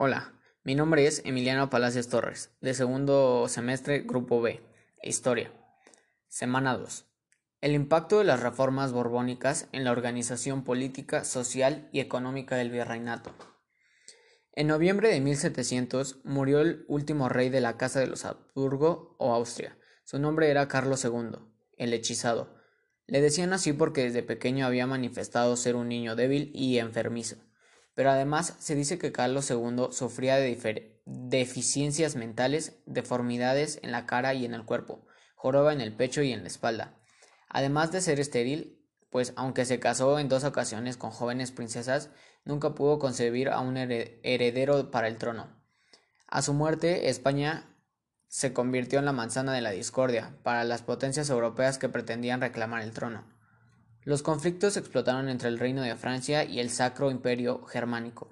Hola, mi nombre es Emiliano Palacios Torres, de segundo semestre, Grupo B, Historia. Semana 2. El impacto de las reformas borbónicas en la organización política, social y económica del virreinato. En noviembre de 1700 murió el último rey de la Casa de los Habsburgo o Austria. Su nombre era Carlos II, el hechizado. Le decían así porque desde pequeño había manifestado ser un niño débil y enfermizo. Pero además se dice que Carlos II sufría de deficiencias mentales, deformidades en la cara y en el cuerpo, joroba en el pecho y en la espalda. Además de ser estéril, pues aunque se casó en dos ocasiones con jóvenes princesas, nunca pudo concebir a un heredero para el trono. A su muerte, España se convirtió en la manzana de la discordia para las potencias europeas que pretendían reclamar el trono. Los conflictos explotaron entre el Reino de Francia y el Sacro Imperio Germánico.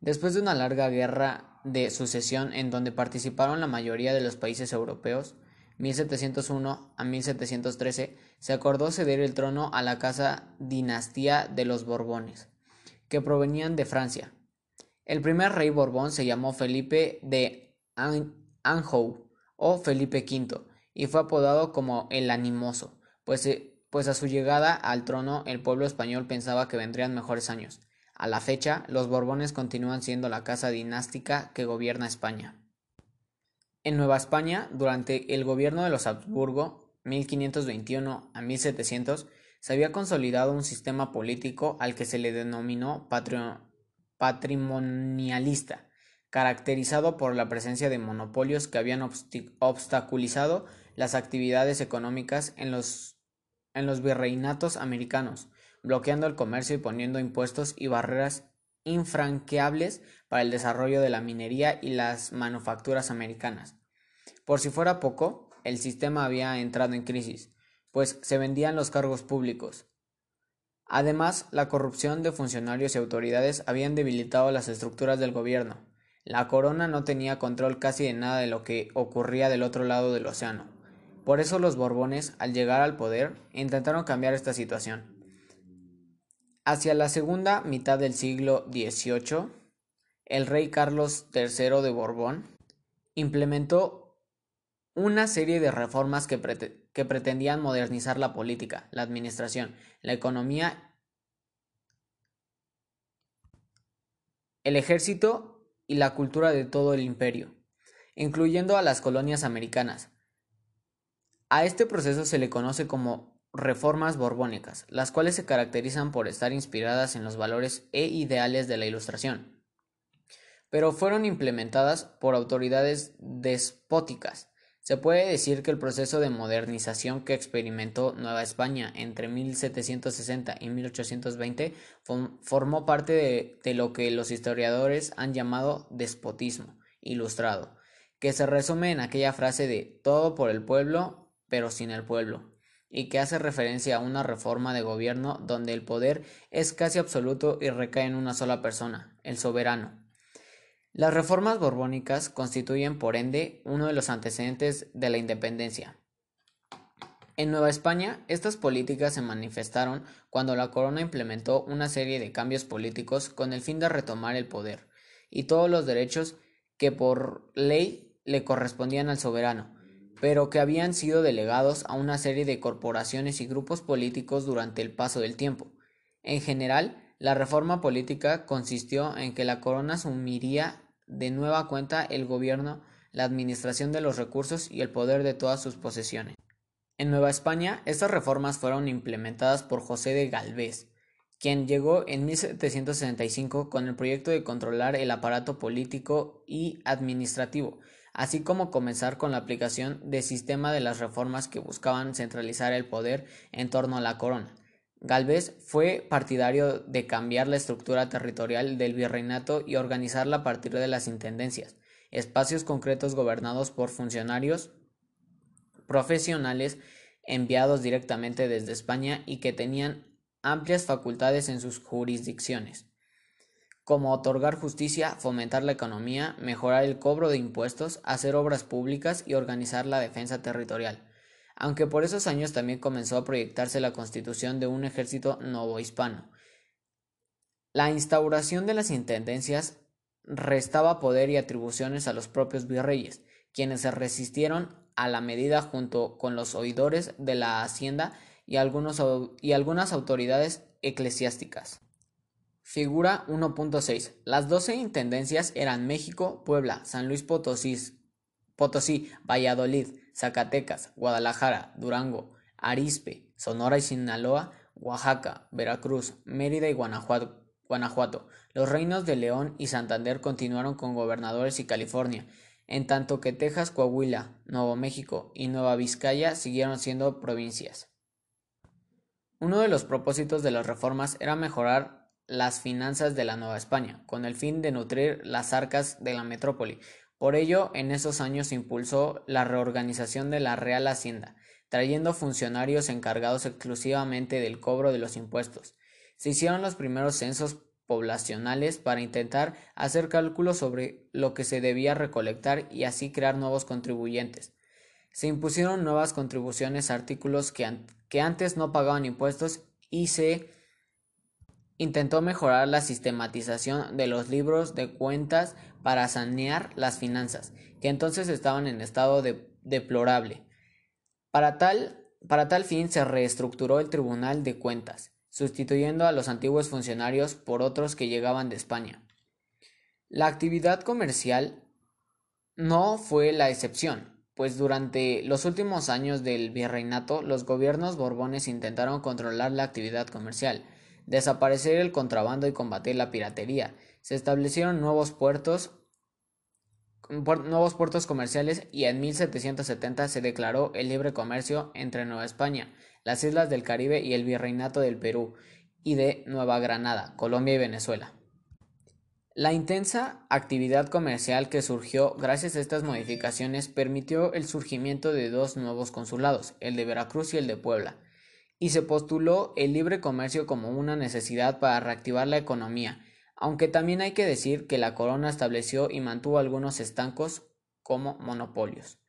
Después de una larga guerra de sucesión en donde participaron la mayoría de los países europeos, 1701 a 1713, se acordó ceder el trono a la casa dinastía de los Borbones, que provenían de Francia. El primer rey Borbón se llamó Felipe de Anjou o Felipe V y fue apodado como el Animoso, pues, eh, pues a su llegada al trono el pueblo español pensaba que vendrían mejores años. A la fecha, los Borbones continúan siendo la casa dinástica que gobierna España. En Nueva España, durante el gobierno de los Habsburgo, 1521 a 1700, se había consolidado un sistema político al que se le denominó patrimonialista, caracterizado por la presencia de monopolios que habían obstaculizado las actividades económicas en los, en los virreinatos americanos, bloqueando el comercio y poniendo impuestos y barreras infranqueables para el desarrollo de la minería y las manufacturas americanas. Por si fuera poco, el sistema había entrado en crisis, pues se vendían los cargos públicos. Además, la corrupción de funcionarios y autoridades habían debilitado las estructuras del gobierno. La corona no tenía control casi de nada de lo que ocurría del otro lado del océano. Por eso los Borbones, al llegar al poder, intentaron cambiar esta situación. Hacia la segunda mitad del siglo XVIII, el rey Carlos III de Borbón implementó una serie de reformas que, que, pretendían modernizar la política, la administración, la economía, el ejército y la cultura de todo el imperio, incluyendo a las colonias americanas. A este proceso se le conoce como reformas borbónicas, las cuales se caracterizan por estar inspiradas en los valores e ideales de la Ilustración, pero fueron implementadas por autoridades despóticas. Se puede decir que el proceso de modernización que experimentó Nueva España entre 1760 y 1820 formó parte de, de lo que los historiadores han llamado despotismo ilustrado, que se resume en aquella frase de todo por el pueblo, pero sin el pueblo y que hace referencia a una reforma de gobierno donde el poder es casi absoluto y recae en una sola persona, el soberano. Las reformas borbónicas constituyen, por ende, uno de los antecedentes de la independencia. En Nueva España, estas políticas se manifestaron cuando la corona implementó una serie de cambios políticos con el fin de retomar el poder y todos los derechos que por ley le correspondían al soberano, pero que habían sido delegados a una serie de corporaciones y grupos políticos durante el paso del tiempo. En general, la reforma política consistió en que la corona asumiría de nueva cuenta el gobierno, la administración de los recursos y el poder de todas sus posesiones. En Nueva España, estas reformas fueron implementadas por José de Galvez, quien llegó en 1765 con el proyecto de controlar el aparato político y administrativo, así como comenzar con la aplicación de sistema de las reformas que buscaban centralizar el poder en torno a la corona. Galvez fue partidario de cambiar la estructura territorial del virreinato y organizarla a partir de las intendencias, espacios concretos gobernados por funcionarios profesionales enviados directamente desde España y que tenían amplias facultades en sus jurisdicciones como otorgar justicia, fomentar la economía, mejorar el cobro de impuestos, hacer obras públicas y organizar la defensa territorial. Aunque por esos años también comenzó a proyectarse la constitución de un ejército novohispano. La instauración de las intendencias restaba poder y atribuciones a los propios virreyes, quienes se resistieron a la medida junto con los oidores de la hacienda y, y algunas autoridades eclesiásticas. Figura 1.6. Las doce intendencias eran México, Puebla, San Luis Potosí, Potosí, Valladolid, Zacatecas, Guadalajara, Durango, Arispe, Sonora y Sinaloa, Oaxaca, Veracruz, Mérida y. Guanajuato. Los reinos de León y Santander continuaron con gobernadores y California, en tanto que Texas, Coahuila, Nuevo México y Nueva Vizcaya siguieron siendo provincias. Uno de los propósitos de las reformas era mejorar las finanzas de la Nueva España, con el fin de nutrir las arcas de la metrópoli. Por ello, en esos años impulsó la reorganización de la Real Hacienda, trayendo funcionarios encargados exclusivamente del cobro de los impuestos. Se hicieron los primeros censos poblacionales para intentar hacer cálculos sobre lo que se debía recolectar y así crear nuevos contribuyentes. Se impusieron nuevas contribuciones a artículos que, que antes no pagaban impuestos y se intentó mejorar la sistematización de los libros de cuentas para sanear las finanzas, que entonces estaban en estado deplorable. Para tal, para tal fin se reestructuró el Tribunal de Cuentas, sustituyendo a los antiguos funcionarios por otros que llegaban de España. La actividad comercial no fue la excepción, pues durante los últimos años del virreinato los gobiernos borbones intentaron controlar la actividad comercial, desaparecer el contrabando y combatir la piratería. Se establecieron nuevos puertos nuevos puertos comerciales y en 1770 se declaró el libre comercio entre Nueva España, las islas del Caribe y el Virreinato del Perú y de Nueva Granada, Colombia y Venezuela. La intensa actividad comercial que surgió gracias a estas modificaciones permitió el surgimiento de dos nuevos consulados, el de Veracruz y el de Puebla, y se postuló el libre comercio como una necesidad para reactivar la economía, aunque también hay que decir que la corona estableció y mantuvo algunos estancos como monopolios.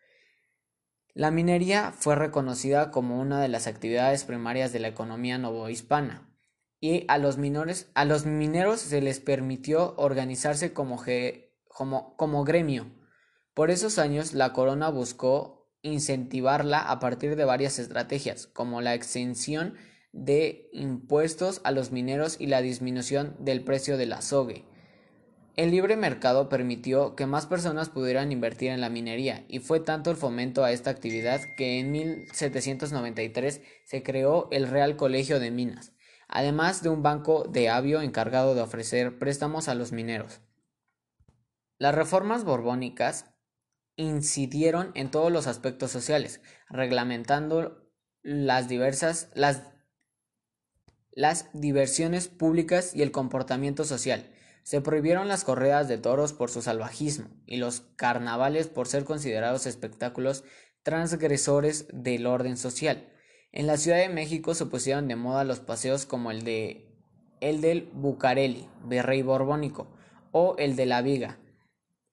La minería fue reconocida como una de las actividades primarias de la economía novohispana y a los, mineros se les permitió organizarse como, como gremio. Por esos años la corona buscó incentivarla a partir de varias estrategias, como la exención de impuestos a los mineros y la disminución del precio del azogue. El libre mercado permitió que más personas pudieran invertir en la minería y fue tanto el fomento a esta actividad que en 1793 se creó el Real Colegio de Minas, además de un banco de avio encargado de ofrecer préstamos a los mineros. Las reformas borbónicas incidieron en todos los aspectos sociales, reglamentando las diversas las, las diversiones públicas y el comportamiento social se prohibieron las correas de toros por su salvajismo y los carnavales por ser considerados espectáculos transgresores del orden social. En la Ciudad de México se pusieron de moda los paseos como el de el del Bucareli, virrey borbónico, o el de la Viga,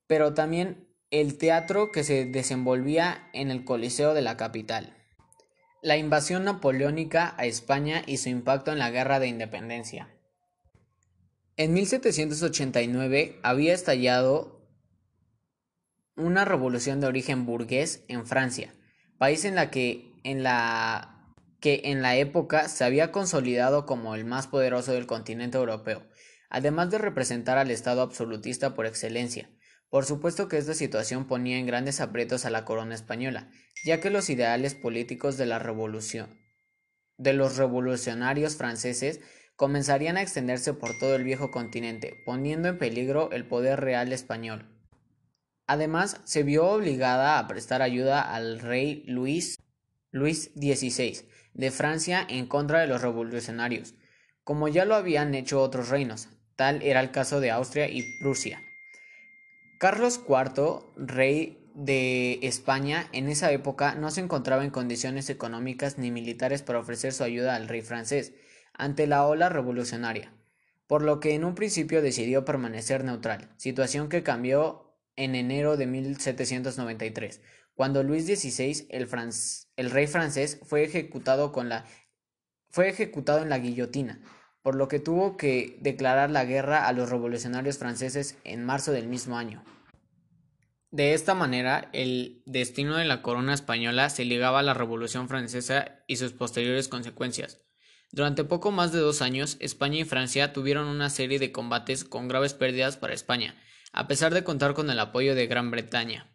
pero también el teatro que se desenvolvía en el Coliseo de la capital. La invasión napoleónica a España y su impacto en la Guerra de Independencia. En 1789 había estallado una revolución de origen burgués en Francia, país en la que en la que en la época se había consolidado como el más poderoso del continente europeo, además de representar al Estado absolutista por excelencia. Por supuesto que esta situación ponía en grandes aprietos a la corona española, ya que los ideales políticos de la revolución de los revolucionarios franceses comenzarían a extenderse por todo el viejo continente, poniendo en peligro el poder real español. Además, se vio obligada a prestar ayuda al rey Luis, Luis XVI de Francia en contra de los revolucionarios, como ya lo habían hecho otros reinos, tal era el caso de Austria y Prusia. Carlos IV, rey de España, en esa época no se encontraba en condiciones económicas ni militares para ofrecer su ayuda al rey francés, ante la ola revolucionaria, por lo que en un principio decidió permanecer neutral, situación que cambió en enero de 1793, cuando Luis XVI, el, rey francés, fue ejecutado, con la, fue ejecutado en la guillotina, por lo que tuvo que declarar la guerra a los revolucionarios franceses en marzo del mismo año. De esta manera, el destino de la corona española se ligaba a la Revolución Francesa y sus posteriores consecuencias. Durante poco más de dos años, España y Francia tuvieron una serie de combates con graves pérdidas para España, a pesar de contar con el apoyo de Gran Bretaña.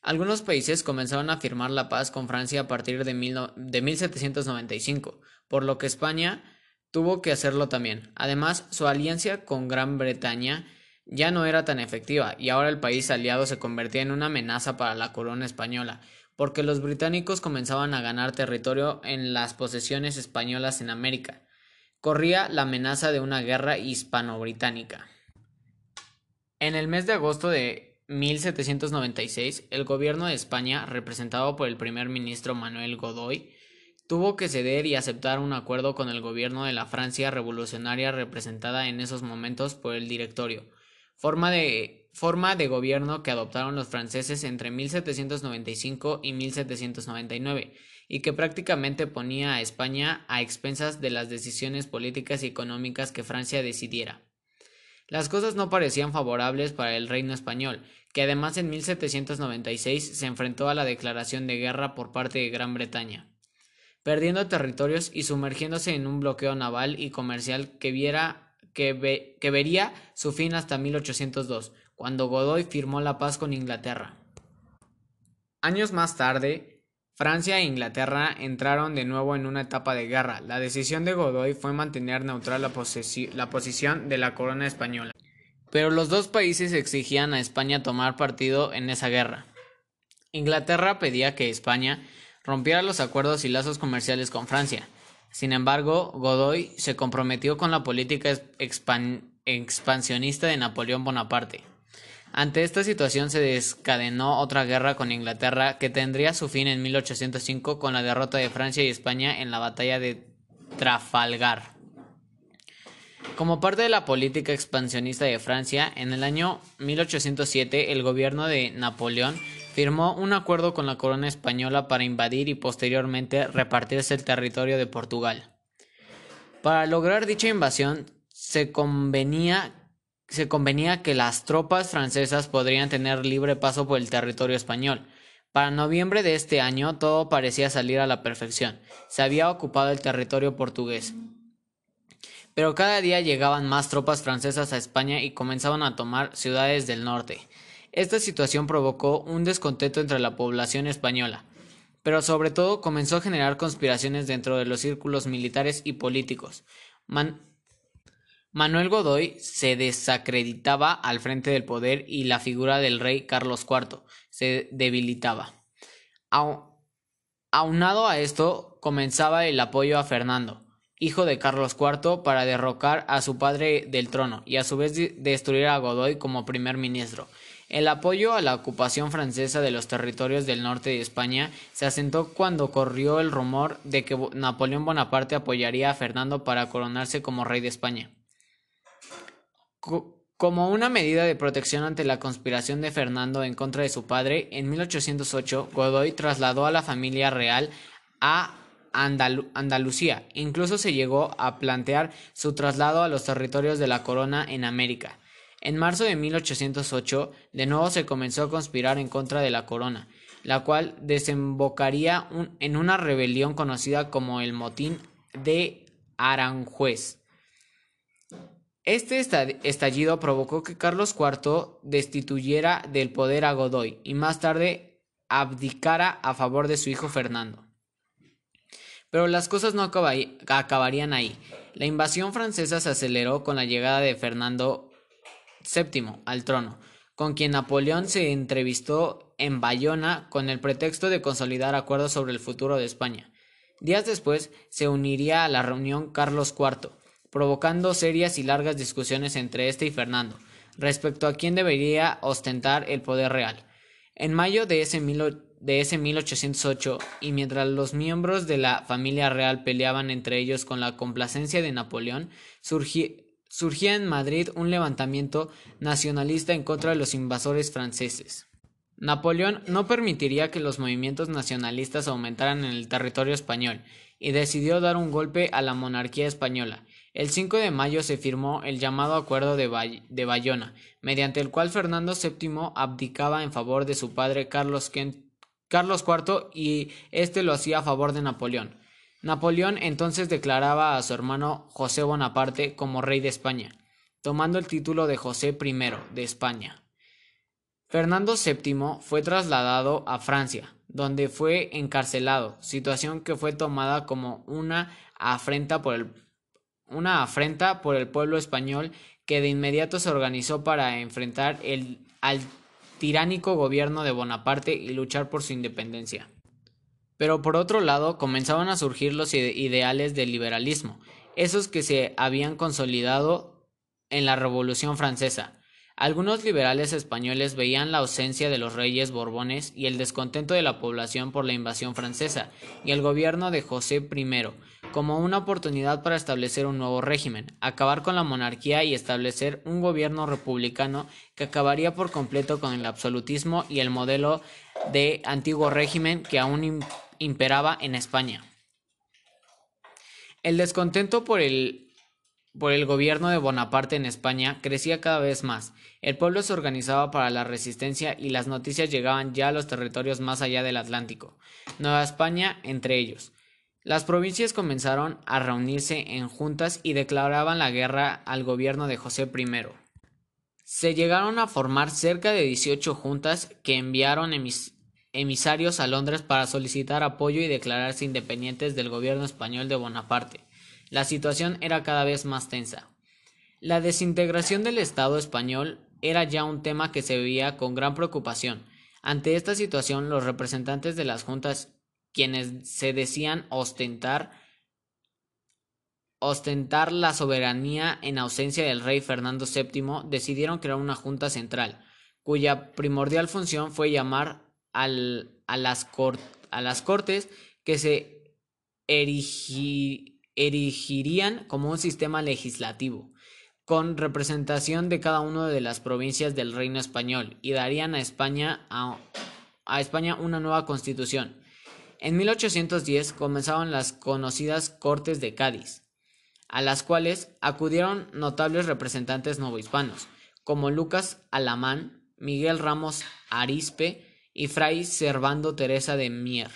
Algunos países comenzaron a firmar la paz con Francia a partir de, 1795, por lo que España tuvo que hacerlo también. Además, su alianza con Gran Bretaña ya no era tan efectiva y ahora el país aliado se convertía en una amenaza para la corona española, porque los británicos comenzaban a ganar territorio en las posesiones españolas en América. Corría la amenaza de una guerra hispano-británica. En el mes de agosto de 1796, el gobierno de España, representado por el primer ministro Manuel Godoy, tuvo que ceder y aceptar un acuerdo con el gobierno de la Francia revolucionaria representada en esos momentos por el Directorio, forma de, forma de gobierno que adoptaron los franceses entre 1795 y 1799, y que prácticamente ponía a España a expensas de las decisiones políticas y económicas que Francia decidiera. Las cosas no parecían favorables para el reino español, que además en 1796 se enfrentó a la declaración de guerra por parte de Gran Bretaña, perdiendo territorios y sumergiéndose en un bloqueo naval y comercial que, viera, que, que vería su fin hasta 1802, cuando Godoy firmó la paz con Inglaterra. Años más tarde, Francia e Inglaterra entraron de nuevo en una etapa de guerra. La decisión de Godoy fue mantener neutral la, la posición de la corona española pero los dos países exigían a España tomar partido en esa guerra. Inglaterra pedía que España rompiera los acuerdos y lazos comerciales con Francia. Sin embargo, Godoy se comprometió con la política expansionista de Napoleón Bonaparte. Ante esta situación se descadenó otra guerra con Inglaterra que tendría su fin en 1805 con la derrota de Francia y España en la batalla de Trafalgar. Como parte de la política expansionista de Francia, en el año 1807 el gobierno de Napoleón firmó un acuerdo con la corona española para invadir y posteriormente repartirse el territorio de Portugal. Para lograr dicha invasión se convenía, se convenía que las tropas francesas podrían tener libre paso por el territorio español. Para noviembre de este año todo parecía salir a la perfección. Se había ocupado el territorio portugués. Pero cada día llegaban más tropas francesas a España y comenzaban a tomar ciudades del norte. Esta situación provocó un descontento entre la población española, pero sobre todo comenzó a generar conspiraciones dentro de los círculos militares y políticos. Manuel Godoy se desacreditaba al frente del poder y la figura del rey Carlos IV se debilitaba. Aunado a esto, comenzaba el apoyo a Fernando, hijo de Carlos IV, para derrocar a su padre del trono y a su vez destruir a Godoy como primer ministro. El apoyo a la ocupación francesa de los territorios del norte de España se asentó cuando corrió el rumor de que Napoleón Bonaparte apoyaría a Fernando para coronarse como rey de España. como una medida de protección ante la conspiración de Fernando en contra de su padre, en 1808 Godoy trasladó a la familia real a Andalucía. Incluso se llegó a plantear su traslado a los territorios de la corona en América. En marzo de 1808, de nuevo se comenzó a conspirar en contra de la corona, la cual desembocaría en una rebelión conocida como el Motín de Aranjuez. Este estallido provocó que Carlos IV destituyera del poder a Godoy y más tarde abdicara a favor de su hijo Fernando. Pero las cosas no acabarían ahí. La invasión francesa se aceleró con la llegada de Fernando VII al trono, con quien Napoleón se entrevistó en Bayona con el pretexto de consolidar acuerdos sobre el futuro de España. Días después se uniría a la reunión Carlos IV, provocando serias y largas discusiones entre este y Fernando respecto a quién debería ostentar el poder real. En mayo de ese de ese 1808 y mientras los miembros de la familia real peleaban entre ellos con la complacencia de Napoleón, surgía en Madrid un levantamiento nacionalista en contra de los invasores franceses. Napoleón no permitiría que los movimientos nacionalistas aumentaran en el territorio español y decidió dar un golpe a la monarquía española. El 5 de mayo se firmó el llamado Acuerdo de, Bayona, mediante el cual Fernando VII abdicaba en favor de su padre Carlos, Carlos IV y éste lo hacía a favor de Napoleón. Napoleón entonces declaraba a su hermano José Bonaparte como rey de España, tomando el título de José I de España. Fernando VII fue trasladado a Francia, donde fue encarcelado, situación que fue tomada como una afrenta por el pueblo español que de inmediato se organizó para enfrentar el, al tiránico gobierno de Bonaparte y luchar por su independencia. Pero por otro lado comenzaban a surgir los ideales del liberalismo, esos que se habían consolidado en la Revolución Francesa. Algunos liberales españoles veían la ausencia de los reyes borbones y el descontento de la población por la invasión francesa y el gobierno de José I, como una oportunidad para establecer un nuevo régimen, acabar con la monarquía y establecer un gobierno republicano que acabaría por completo con el absolutismo y el modelo de antiguo régimen que aún imperaba en España. El descontento por el por el gobierno de Bonaparte en España crecía cada vez más. El pueblo se organizaba para la resistencia y las noticias llegaban ya a los territorios más allá del Atlántico, Nueva España entre ellos. Las provincias comenzaron a reunirse en juntas y declaraban la guerra al gobierno de José I. Se llegaron a formar cerca de 18 juntas que enviaron emisarios a Londres para solicitar apoyo y declararse independientes del gobierno español de Bonaparte. La situación era cada vez más tensa. La desintegración del Estado español era ya un tema que se veía con gran preocupación. Ante esta situación, los representantes de las juntas quienes se decían ostentar ostentar la soberanía en ausencia del rey Fernando VII, decidieron crear una junta central, cuya primordial función fue llamar al, a, las a, las cortes que se erigirían como un sistema legislativo, con representación de cada una de las provincias del reino español, y darían a España, a España una nueva constitución. En 1810 comenzaron las conocidas Cortes de Cádiz, a las cuales acudieron notables representantes novohispanos, como Lucas Alamán, Miguel Ramos Arispe y Fray Servando Teresa de Mier,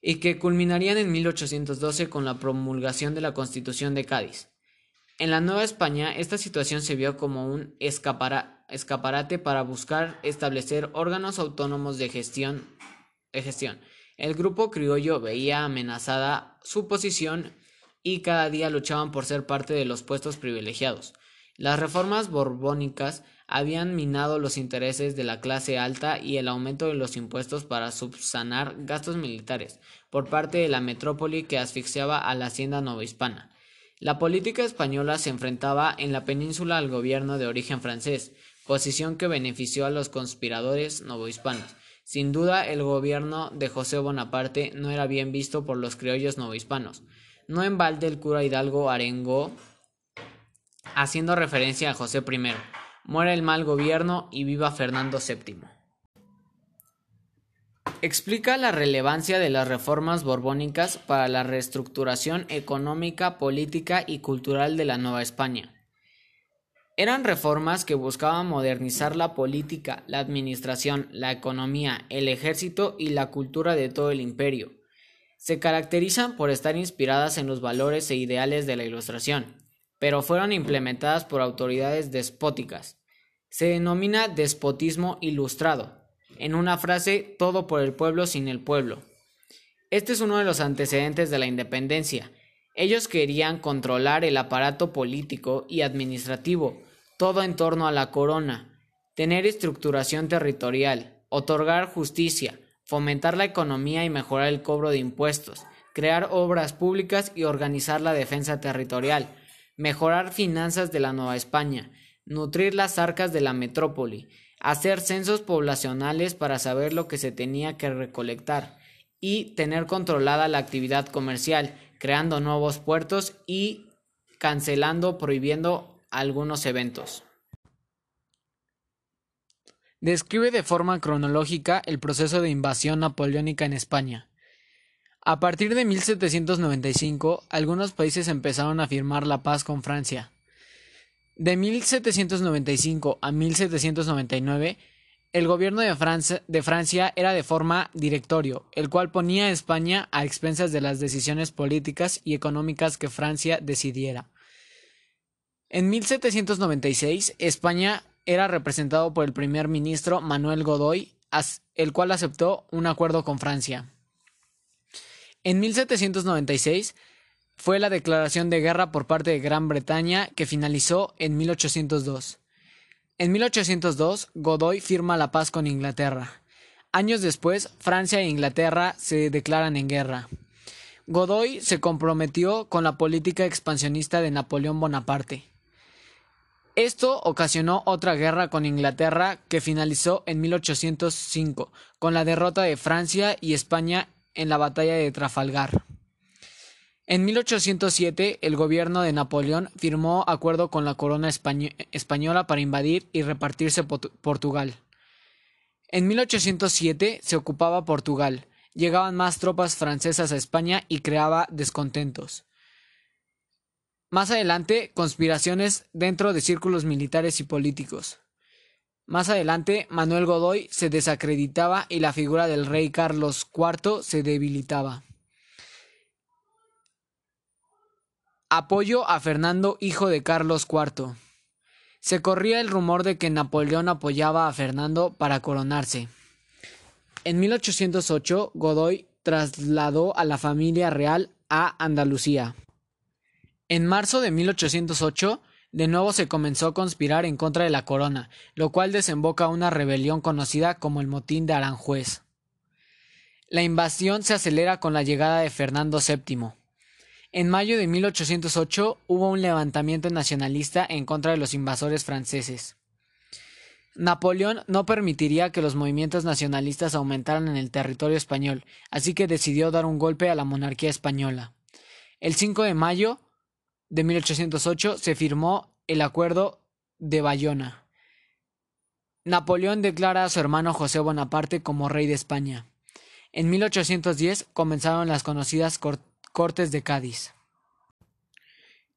y que culminarían en 1812 con la promulgación de la Constitución de Cádiz. En la Nueva España, esta situación se vio como un escaparate para buscar establecer órganos autónomos de gestión, de gestión el grupo criollo veía amenazada su posición y cada día luchaban por ser parte de los puestos privilegiados. Las reformas borbónicas habían minado los intereses de la clase alta y el aumento de los impuestos para subsanar gastos militares por parte de la metrópoli que asfixiaba a la hacienda novohispana. La política española se enfrentaba en la península al gobierno de origen francés, posición que benefició a los conspiradores novohispanos sin duda, el gobierno de José Bonaparte no era bien visto por los criollos novohispanos. No en balde el cura Hidalgo arengó, haciendo referencia a José I. Muera el mal gobierno y viva Fernando VII. Explica la relevancia de las reformas borbónicas para la reestructuración económica, política y cultural de la Nueva España. Eran reformas que buscaban modernizar la política, la administración, la economía, el ejército y la cultura de todo el imperio. Se caracterizan por estar inspiradas en los valores e ideales de la Ilustración, pero fueron implementadas por autoridades despóticas. Se denomina despotismo ilustrado. En una frase, todo por el pueblo sin el pueblo. Este es uno de los antecedentes de la independencia. Ellos querían controlar el aparato político y administrativo, todo en torno a la corona, tener estructuración territorial, otorgar justicia, fomentar la economía y mejorar el cobro de impuestos, crear obras públicas y organizar la defensa territorial, mejorar finanzas de la Nueva España, nutrir las arcas de la metrópoli, hacer censos poblacionales para saber lo que se tenía que recolectar y tener controlada la actividad comercial, creando nuevos puertos y cancelando, prohibiendo algunos eventos. Describe de forma cronológica el proceso de invasión napoleónica en España. A partir de 1795, algunos países empezaron a firmar la paz con Francia. De 1795 a 1799, el gobierno de Francia, de Francia, era de forma directorio, el cual ponía a España a expensas de las decisiones políticas y económicas que Francia decidiera. En 1796, España era representado por el primer ministro Manuel Godoy, el cual aceptó un acuerdo con Francia. En 1796 fue la declaración de guerra por parte de Gran Bretaña que finalizó en 1802. En 1802, Godoy firma la paz con Inglaterra. Años después, Francia e Inglaterra se declaran en guerra. Godoy se comprometió con la política expansionista de Napoleón Bonaparte. Esto ocasionó otra guerra con Inglaterra que finalizó en 1805 con la derrota de Francia y España en la batalla de Trafalgar. En 1807, el gobierno de Napoleón firmó acuerdo con la corona española para invadir y repartirse Portugal. En 1807 se ocupaba Portugal, llegaban más tropas francesas a España y creaba descontentos. Más adelante, conspiraciones dentro de círculos militares y políticos. Más adelante, Manuel Godoy se desacreditaba y la figura del rey Carlos IV se debilitaba. Apoyo a Fernando, hijo de Carlos IV. Se corría el rumor de que Napoleón apoyaba a Fernando para coronarse. En 1808, Godoy trasladó a la familia real a Andalucía. En marzo de 1808, de nuevo se comenzó a conspirar en contra de la corona, lo cual desemboca una rebelión conocida como el motín de Aranjuez. La invasión se acelera con la llegada de Fernando VII. En mayo de 1808 hubo un levantamiento nacionalista en contra de los invasores franceses. Napoleón no permitiría que los movimientos nacionalistas aumentaran en el territorio español, así que decidió dar un golpe a la monarquía española. El 5 de mayo de 1808 se firmó el Acuerdo de Bayona. Napoleón declara a su hermano José Bonaparte como rey de España. En 1810 comenzaron las conocidas Cortes de Cádiz.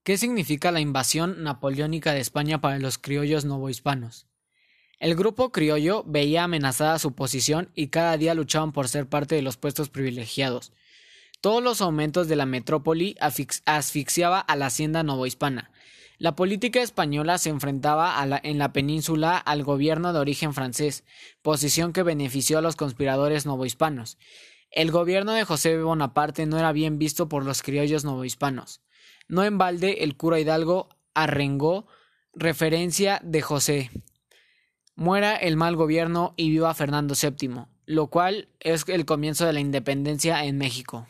¿Qué significa la invasión napoleónica de España para los criollos novohispanos? El grupo criollo veía amenazada su posición y cada día luchaban por ser parte de los puestos privilegiados. Todos los aumentos de la metrópoli asfixiaba a la hacienda novohispana. La política española se enfrentaba en la península al gobierno de origen francés, posición que benefició a los conspiradores novohispanos. El gobierno de José Bonaparte no era bien visto por los criollos novohispanos. No en balde el cura Hidalgo arrengó referencia de José. Muera el mal gobierno y viva Fernando VII, lo cual es el comienzo de la independencia en México.